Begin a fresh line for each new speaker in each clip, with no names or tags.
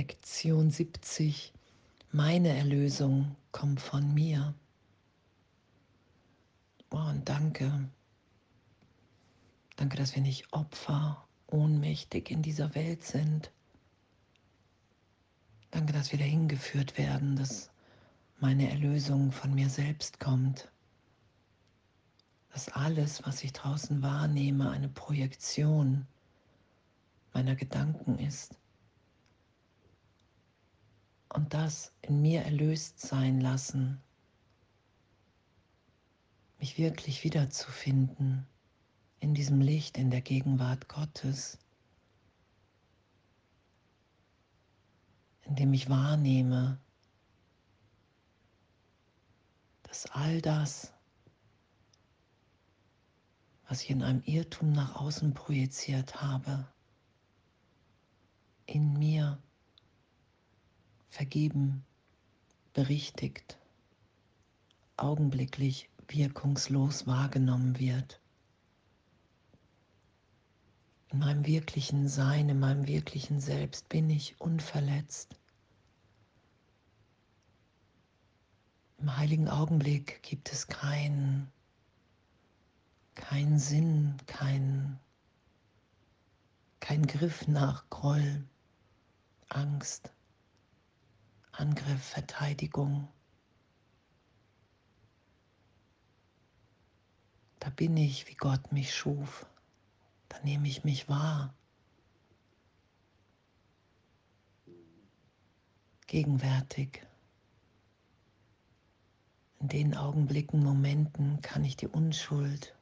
Lektion 70. Meine Erlösung kommt von mir. Oh, und danke. Danke, dass wir nicht Opfer, ohnmächtig in dieser Welt sind. Danke, dass wir dahin geführt werden, dass meine Erlösung von mir selbst kommt. Dass alles, was ich draußen wahrnehme, eine Projektion meiner Gedanken ist und das in mir erlöst sein lassen, mich wirklich wiederzufinden in diesem Licht, in der Gegenwart Gottes, indem ich wahrnehme, dass all das, was ich in einem Irrtum nach außen projiziert habe, in mir vergeben, berichtigt, augenblicklich wirkungslos wahrgenommen wird. In meinem wirklichen Sein, in meinem wirklichen Selbst bin ich unverletzt. Im heiligen Augenblick gibt es keinen kein Sinn, kein, kein Griff nach Groll, Angst, Angriff, Verteidigung. Da bin ich, wie Gott mich schuf. Da nehme ich mich wahr. Gegenwärtig. In den Augenblicken, Momenten kann ich die Unschuld,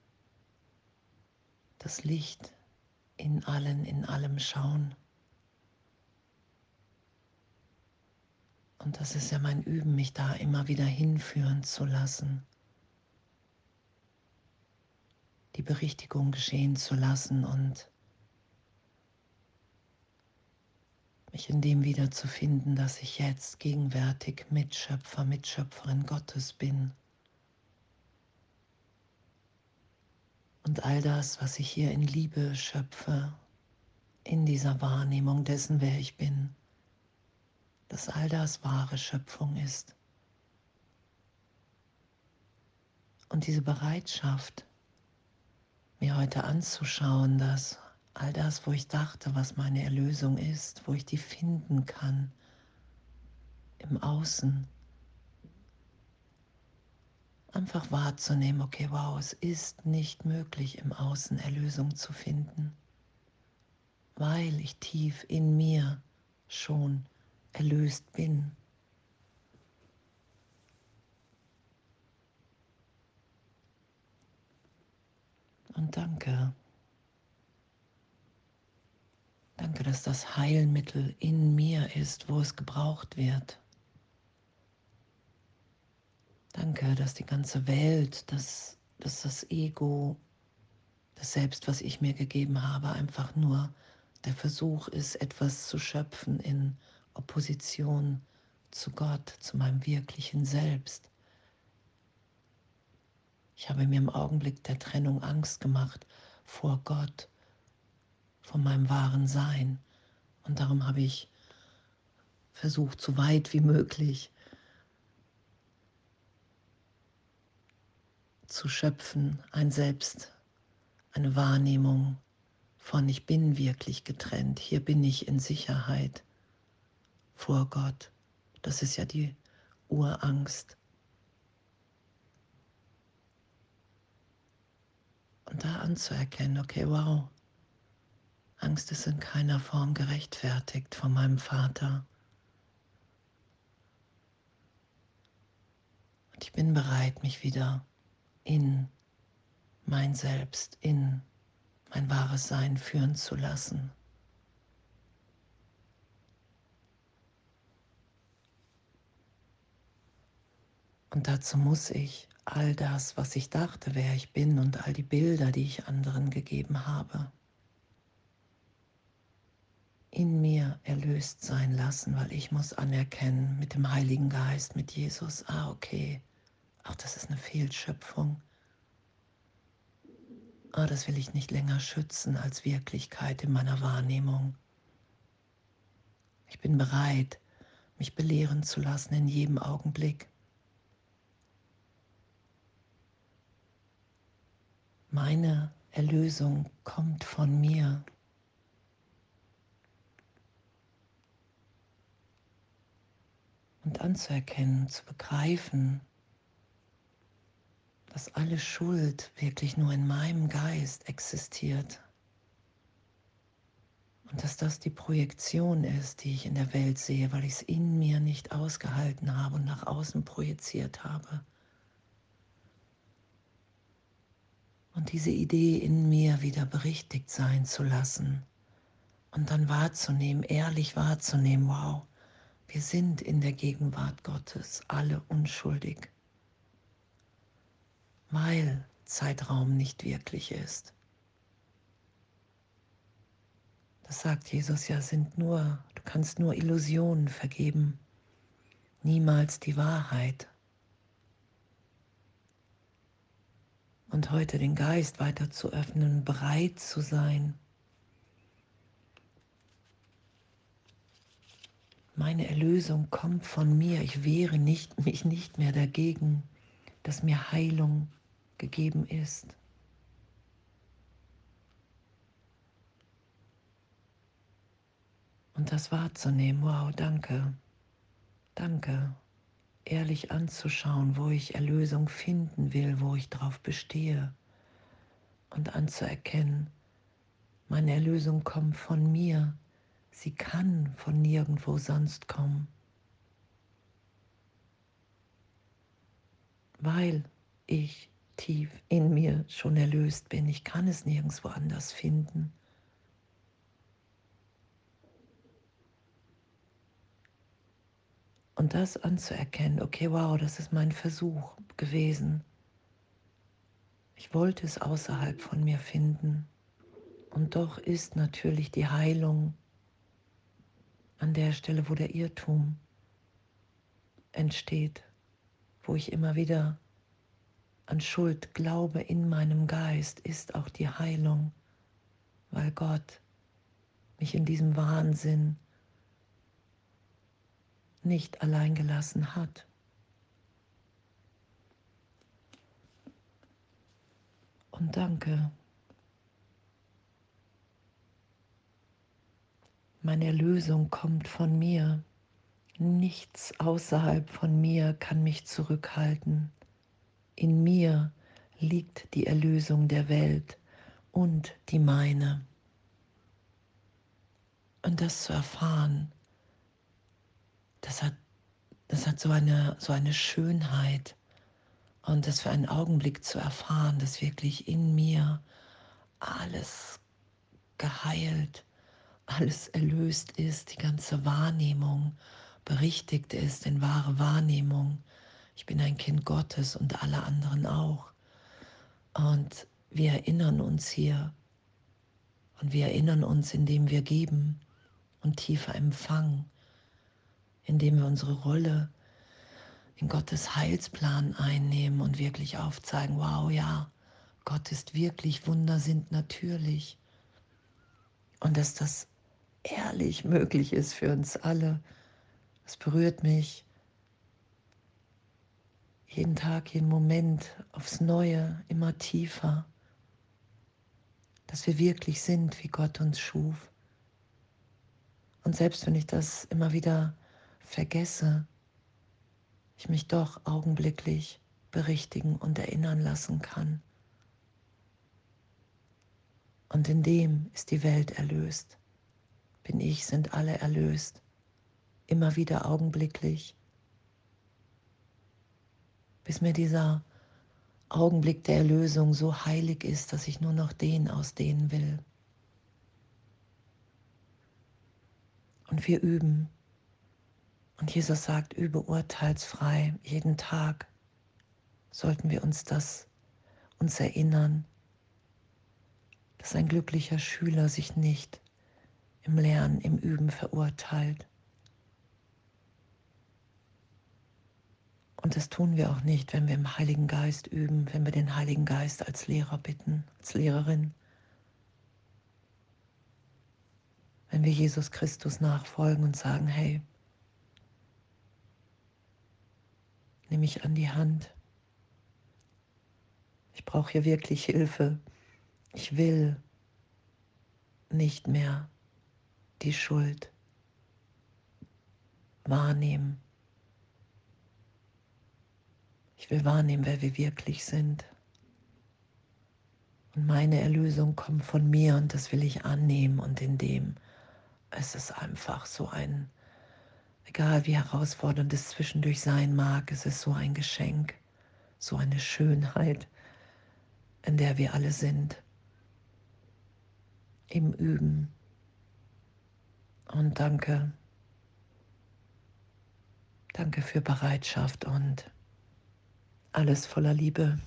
das Licht in allen, in allem schauen. Und das ist ja mein Üben, mich da immer wieder hinführen zu lassen. Die Berichtigung geschehen zu lassen und mich in dem wiederzufinden, dass ich jetzt gegenwärtig Mitschöpfer, Mitschöpferin Gottes bin. Und all das, was ich hier in Liebe schöpfe, in dieser Wahrnehmung dessen, wer ich bin, dass all das wahre Schöpfung ist. Und diese Bereitschaft, mir heute anzuschauen, dass all das, wo ich dachte, was meine Erlösung ist, wo ich die finden kann, im Außen, einfach wahrzunehmen, okay, wow, es ist nicht möglich, im Außen Erlösung zu finden, weil ich tief in mir schon erlöst bin. Und danke. Danke, dass das Heilmittel in mir ist, wo es gebraucht wird. Danke, dass die ganze Welt, dass, dass das Ego, das Selbst, was ich mir gegeben habe, einfach nur der Versuch ist, etwas zu schöpfen in Opposition zu Gott, zu meinem wirklichen Selbst. Ich habe mir im Augenblick der Trennung Angst gemacht vor Gott, vor meinem wahren Sein. Und darum habe ich versucht, so weit wie möglich zu schöpfen, ein Selbst, eine Wahrnehmung von ich bin wirklich getrennt, hier bin ich in Sicherheit vor Gott. Das ist ja die Urangst. Und da anzuerkennen, okay, wow, Angst ist in keiner Form gerechtfertigt von meinem Vater. Und ich bin bereit, mich wieder in mein Selbst, in mein wahres Sein führen zu lassen. Und dazu muss ich all das, was ich dachte, wer ich bin und all die Bilder, die ich anderen gegeben habe, in mir erlöst sein lassen, weil ich muss anerkennen mit dem Heiligen Geist, mit Jesus, ah okay, ach das ist eine Fehlschöpfung. Ah, das will ich nicht länger schützen als Wirklichkeit in meiner Wahrnehmung. Ich bin bereit, mich belehren zu lassen in jedem Augenblick. Meine Erlösung kommt von mir. Und anzuerkennen, zu begreifen, dass alle Schuld wirklich nur in meinem Geist existiert. Und dass das die Projektion ist, die ich in der Welt sehe, weil ich es in mir nicht ausgehalten habe und nach außen projiziert habe. Und diese Idee in mir wieder berichtigt sein zu lassen und dann wahrzunehmen, ehrlich wahrzunehmen, wow, wir sind in der Gegenwart Gottes alle unschuldig, weil Zeitraum nicht wirklich ist. Das sagt Jesus ja, sind nur, du kannst nur Illusionen vergeben, niemals die Wahrheit. Und heute den Geist weiter zu öffnen, bereit zu sein. Meine Erlösung kommt von mir. Ich wehre nicht, mich nicht mehr dagegen, dass mir Heilung gegeben ist. Und das wahrzunehmen, wow, danke, danke, ehrlich anzuschauen, wo ich Erlösung finden will, wo ich drauf bestehe. Und anzuerkennen, meine Erlösung kommt von mir, sie kann von nirgendwo sonst kommen, weil ich tief in mir schon erlöst bin, ich kann es nirgendwo anders finden. Und das anzuerkennen, okay, wow, das ist mein Versuch gewesen. Ich wollte es außerhalb von mir finden. Und doch ist natürlich die Heilung an der Stelle, wo der Irrtum entsteht, wo ich immer wieder an Schuld glaube in meinem Geist, ist auch die Heilung, weil Gott mich in diesem Wahnsinn nicht allein gelassen hat. Und danke. Meine Erlösung kommt von mir. Nichts außerhalb von mir kann mich zurückhalten. In mir liegt die Erlösung der Welt und die meine. Und das zu erfahren, das hat, das hat so, eine, so eine Schönheit. Und das für einen Augenblick zu erfahren, dass wirklich in mir alles geheilt, alles erlöst ist, die ganze Wahrnehmung berichtigt ist in wahre Wahrnehmung. Ich bin ein Kind Gottes und alle anderen auch. Und wir erinnern uns hier und wir erinnern uns, indem wir geben und tiefer empfangen indem wir unsere Rolle in Gottes Heilsplan einnehmen und wirklich aufzeigen, wow, ja, Gott ist wirklich, Wunder sind natürlich. Und dass das ehrlich möglich ist für uns alle. Das berührt mich jeden Tag, jeden Moment aufs Neue, immer tiefer. Dass wir wirklich sind, wie Gott uns schuf. Und selbst wenn ich das immer wieder vergesse, ich mich doch augenblicklich berichtigen und erinnern lassen kann. Und in dem ist die Welt erlöst. Bin ich, sind alle erlöst. Immer wieder augenblicklich. Bis mir dieser Augenblick der Erlösung so heilig ist, dass ich nur noch den ausdehnen will. Und wir üben und Jesus sagt, übe urteilsfrei jeden Tag. Sollten wir uns das uns erinnern, dass ein glücklicher Schüler sich nicht im Lernen, im Üben verurteilt. Und das tun wir auch nicht, wenn wir im Heiligen Geist üben, wenn wir den Heiligen Geist als Lehrer bitten, als Lehrerin. wenn wir Jesus Christus nachfolgen und sagen, hey, nimm mich an die Hand. Ich brauche hier wirklich Hilfe. Ich will nicht mehr die Schuld wahrnehmen. Ich will wahrnehmen, wer wir wirklich sind. Und meine Erlösung kommt von mir und das will ich annehmen und in dem es ist einfach so ein, egal wie herausfordernd es zwischendurch sein mag, es ist so ein Geschenk, so eine Schönheit, in der wir alle sind, im Üben. Und danke, danke für Bereitschaft und alles voller Liebe.